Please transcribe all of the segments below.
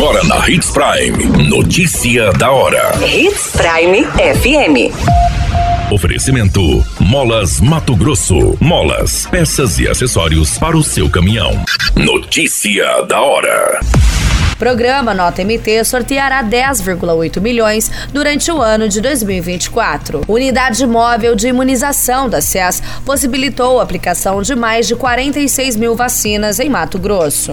Agora na Hits Prime. Notícia da hora. Hits Prime FM. Oferecimento: Molas Mato Grosso. Molas, peças e acessórios para o seu caminhão. Notícia da hora. Programa Nota MT sorteará 10,8 milhões durante o ano de 2024. Unidade móvel de imunização da SES possibilitou a aplicação de mais de 46 mil vacinas em Mato Grosso.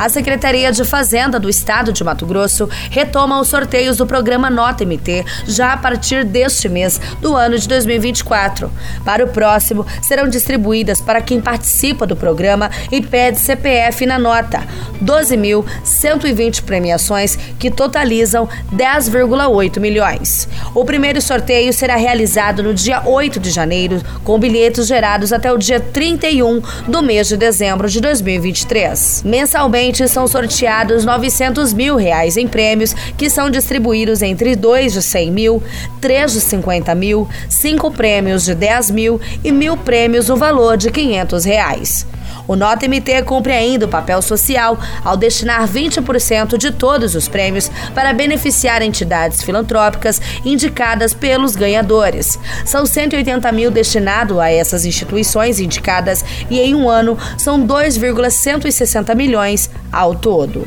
A Secretaria de Fazenda do Estado de Mato Grosso retoma os sorteios do programa Nota MT já a partir deste mês do ano de 2024. Para o próximo, serão distribuídas para quem participa do programa e pede CPF na nota 12.120 premiações que totalizam 10,8 milhões. O primeiro sorteio será realizado no dia 8 de janeiro, com bilhetes gerados até o dia 31 do mês de dezembro de 2023. Mensalmente, são sorteados 900 mil reais em prêmios que são distribuídos entre dois de 100 mil, três de 50 mil, cinco prêmios de 10 mil e mil prêmios no valor de 500 reais. O Nota MT cumpre ainda o papel social ao destinar 20% de todos os prêmios para beneficiar entidades filantrópicas indicadas pelos ganhadores. São 180 mil destinados a essas instituições indicadas e em um ano são 2,160 milhões ao todo.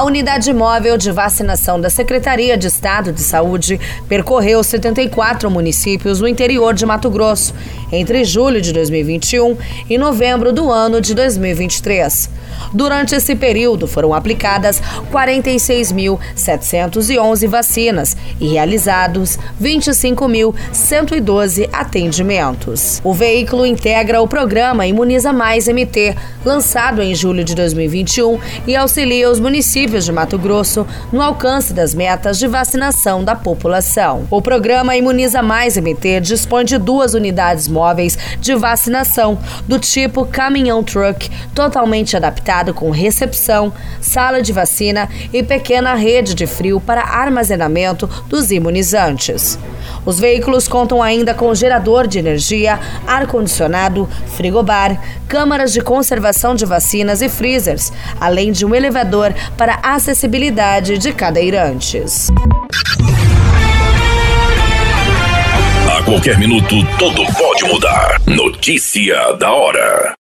A unidade móvel de vacinação da Secretaria de Estado de Saúde percorreu 74 municípios no interior de Mato Grosso entre julho de 2021 e novembro do ano de 2023. Durante esse período foram aplicadas 46.711 vacinas e realizados 25.112 atendimentos. O veículo integra o programa Imuniza Mais MT, lançado em julho de 2021 e auxilia os municípios de Mato Grosso no alcance das metas de vacinação da população. O programa Imuniza Mais MT dispõe de duas unidades móveis de vacinação do tipo caminhão truck, totalmente adaptado com recepção, sala de vacina e pequena rede de frio para armazenamento dos imunizantes. Os veículos contam ainda com gerador de energia, ar-condicionado, frigobar, câmaras de conservação de vacinas e freezers, além de um elevador para acessibilidade de cadeirantes. A qualquer minuto, tudo pode mudar. Notícia da hora.